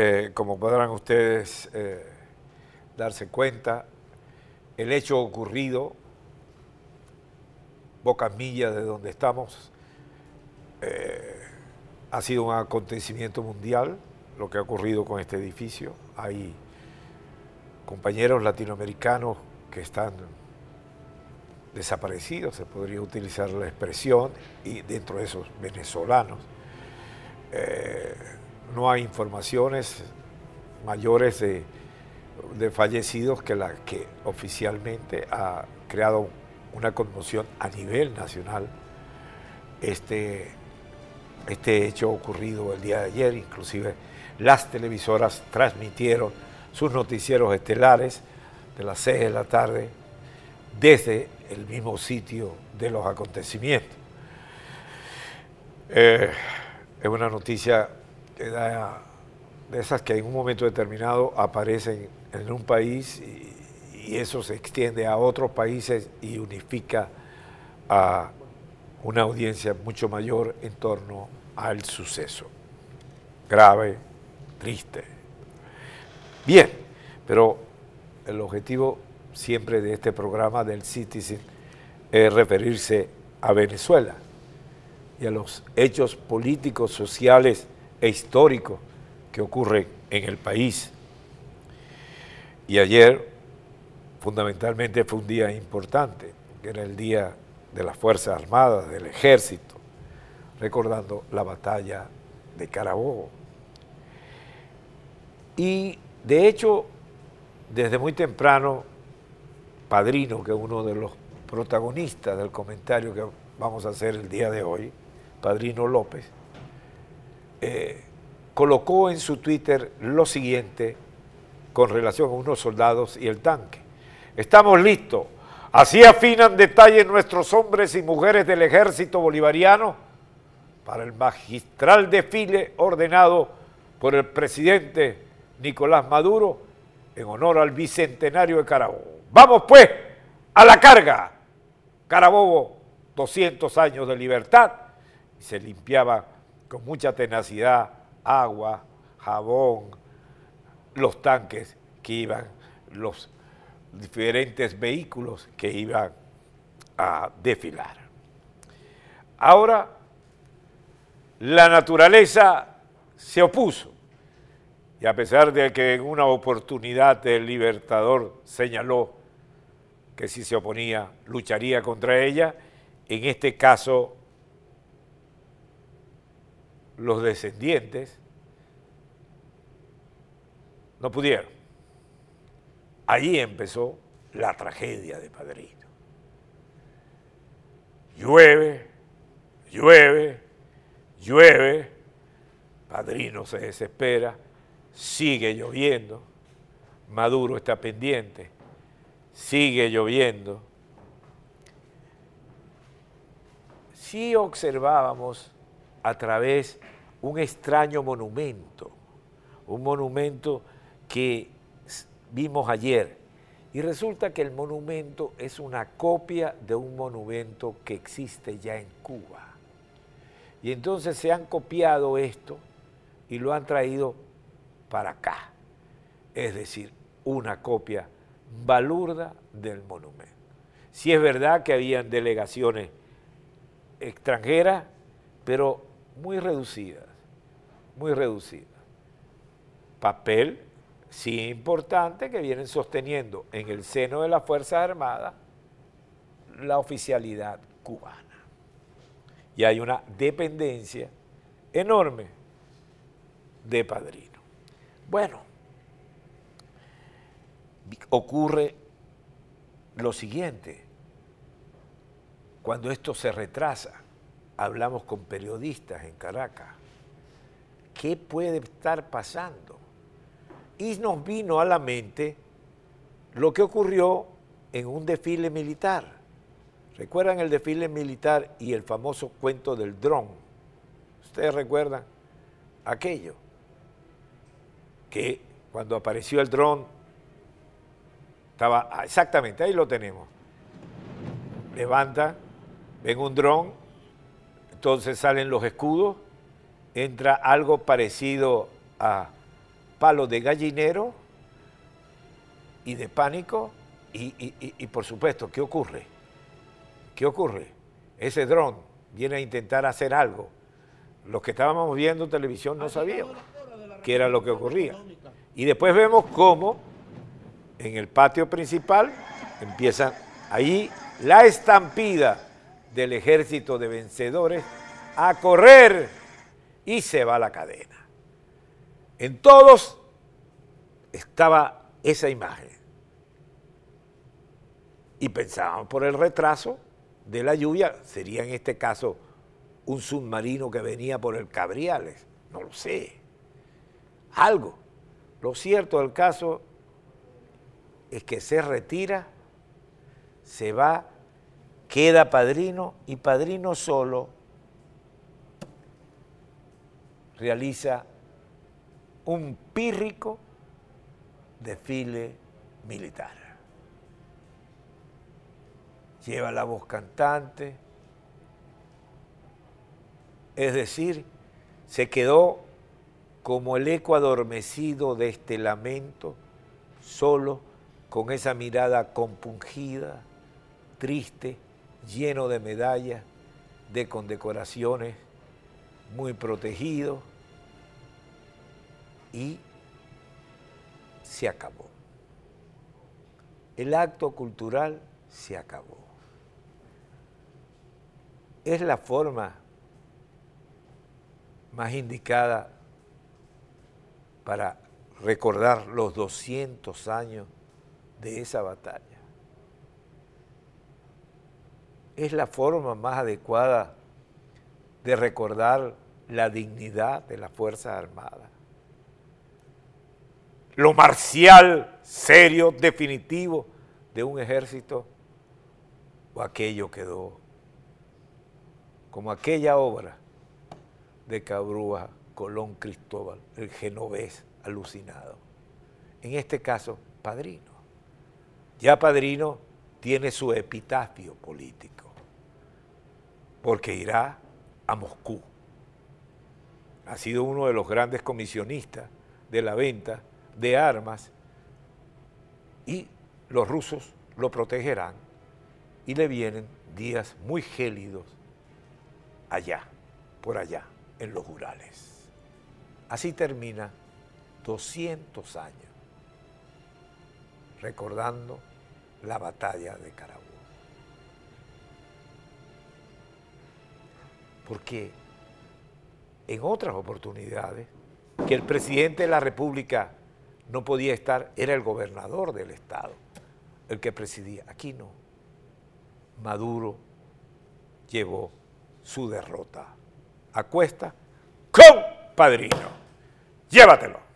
Eh, como podrán ustedes eh, darse cuenta, el hecho ocurrido, pocas millas de donde estamos, eh, ha sido un acontecimiento mundial, lo que ha ocurrido con este edificio. Hay compañeros latinoamericanos que están desaparecidos, se podría utilizar la expresión, y dentro de esos venezolanos. No hay informaciones mayores de, fallecidos que la que oficialmente ha creado una conmoción a nivel nacional este, este hecho ocurrido el día de ayer, inclusive las televisoras transmitieron sus noticieros estelares de las 6 de la tarde desde el mismo sitio de los acontecimientos. Eh, es una noticia de esas que en un momento determinado aparecen en un país y, eso se extiende a otros países y unifica a una audiencia mucho mayor en torno al suceso. Grave, triste. Bien, pero el objetivo siempre de este programa del Citizen es referirse a Venezuela y a los hechos políticos, sociales e históricos que ocurren en el país. Y ayer, fundamentalmente, fue un día importante, que era el día de las Fuerzas Armadas, del Ejército, recordando la batalla de Carabobo. Y de hecho, desde muy temprano, Padrino, que es uno de los protagonistas del comentario que vamos a hacer el día de hoy, Padrino López, eh, colocó en su Twitter lo siguiente con relación a unos soldados y el tanque. Estamos listos. Así afinan detalles nuestros hombres y mujeres del ejército bolivariano para el magistral desfile ordenado por el presidente Nicolás Maduro en honor al bicentenario de Carabobo. Vamos pues a la carga. Carabobo, 200 años de libertad y se limpiaba con mucha tenacidad agua, jabón, los tanques que iban, los diferentes vehículos que iban a desfilar. Ahora, la naturaleza se opuso y a pesar de que en una oportunidad el libertador señaló que si se oponía lucharía contra ella, en este caso los descendientes no pudieron. Allí empezó la tragedia de Padrino. Llueve, llueve, llueve, Padrino se desespera, sigue lloviendo, Maduro está pendiente, sigue lloviendo. Si observábamos a través un extraño monumento, un monumento que vimos ayer. Y resulta que el monumento es una copia de un monumento que existe ya en Cuba. Y entonces se han copiado esto y lo han traído para acá. Es decir, una copia balurda del monumento. Si es verdad que habían delegaciones extranjeras, pero muy reducidas, muy reducidas. Papel, sí importante, que vienen sosteniendo en el seno de las Fuerzas Armadas la oficialidad cubana. Y hay una dependencia enorme de padrino. Bueno, ocurre lo siguiente, cuando esto se retrasa, hablamos con periodistas en Caracas, ¿qué puede estar pasando? Y nos vino a la mente lo que ocurrió en un desfile militar. ¿Recuerdan el desfile militar y el famoso cuento del dron? ¿Ustedes recuerdan aquello? Que cuando apareció el dron, estaba exactamente, ahí lo tenemos. Levanta, ven un dron, entonces salen los escudos, entra algo parecido a palo de gallinero y de pánico y, por supuesto, ¿qué ocurre? ¿Qué ocurre? Ese dron viene a intentar hacer algo. Los que estábamos viendo televisión no sabíamos qué era lo que ocurría. Y después vemos cómo en el patio principal empieza ahí la estampida del ejército de vencedores a correr y se va la cadena. En todos estaba esa imagen. Y pensábamos por el retraso de la lluvia, sería en este caso un submarino que venía por el Cabriales, no lo sé, algo. Lo cierto del caso es que se retira, se va, queda padrino y padrino solo realiza un pírrico desfile militar. Lleva la voz cantante, es decir, se quedó como el eco adormecido de este lamento, solo con esa mirada compungida, triste, lleno de medallas, de condecoraciones, muy protegido, y se acabó. El acto cultural se acabó. Es la forma más indicada para recordar los 200 años de esa batalla. Es la forma más adecuada de recordar la dignidad de las Fuerzas Armadas. Lo marcial, serio, definitivo de un ejército, o aquello quedó como aquella obra de Cabrúa, Colón Cristóbal, el genovés alucinado. En este caso, Padrino. Ya Padrino tiene su epitafio político, porque irá a Moscú. Ha sido uno de los grandes comisionistas de la venta de armas y los rusos lo protegerán y le vienen días muy gélidos allá, por allá, en los Urales. Así termina 200 años recordando la batalla de Carabobo. Porque en otras oportunidades que el presidente de la República no podía estar, era el gobernador del Estado el que presidía. Aquí no. Maduro llevó su derrota a cuesta con padrino. Llévatelo.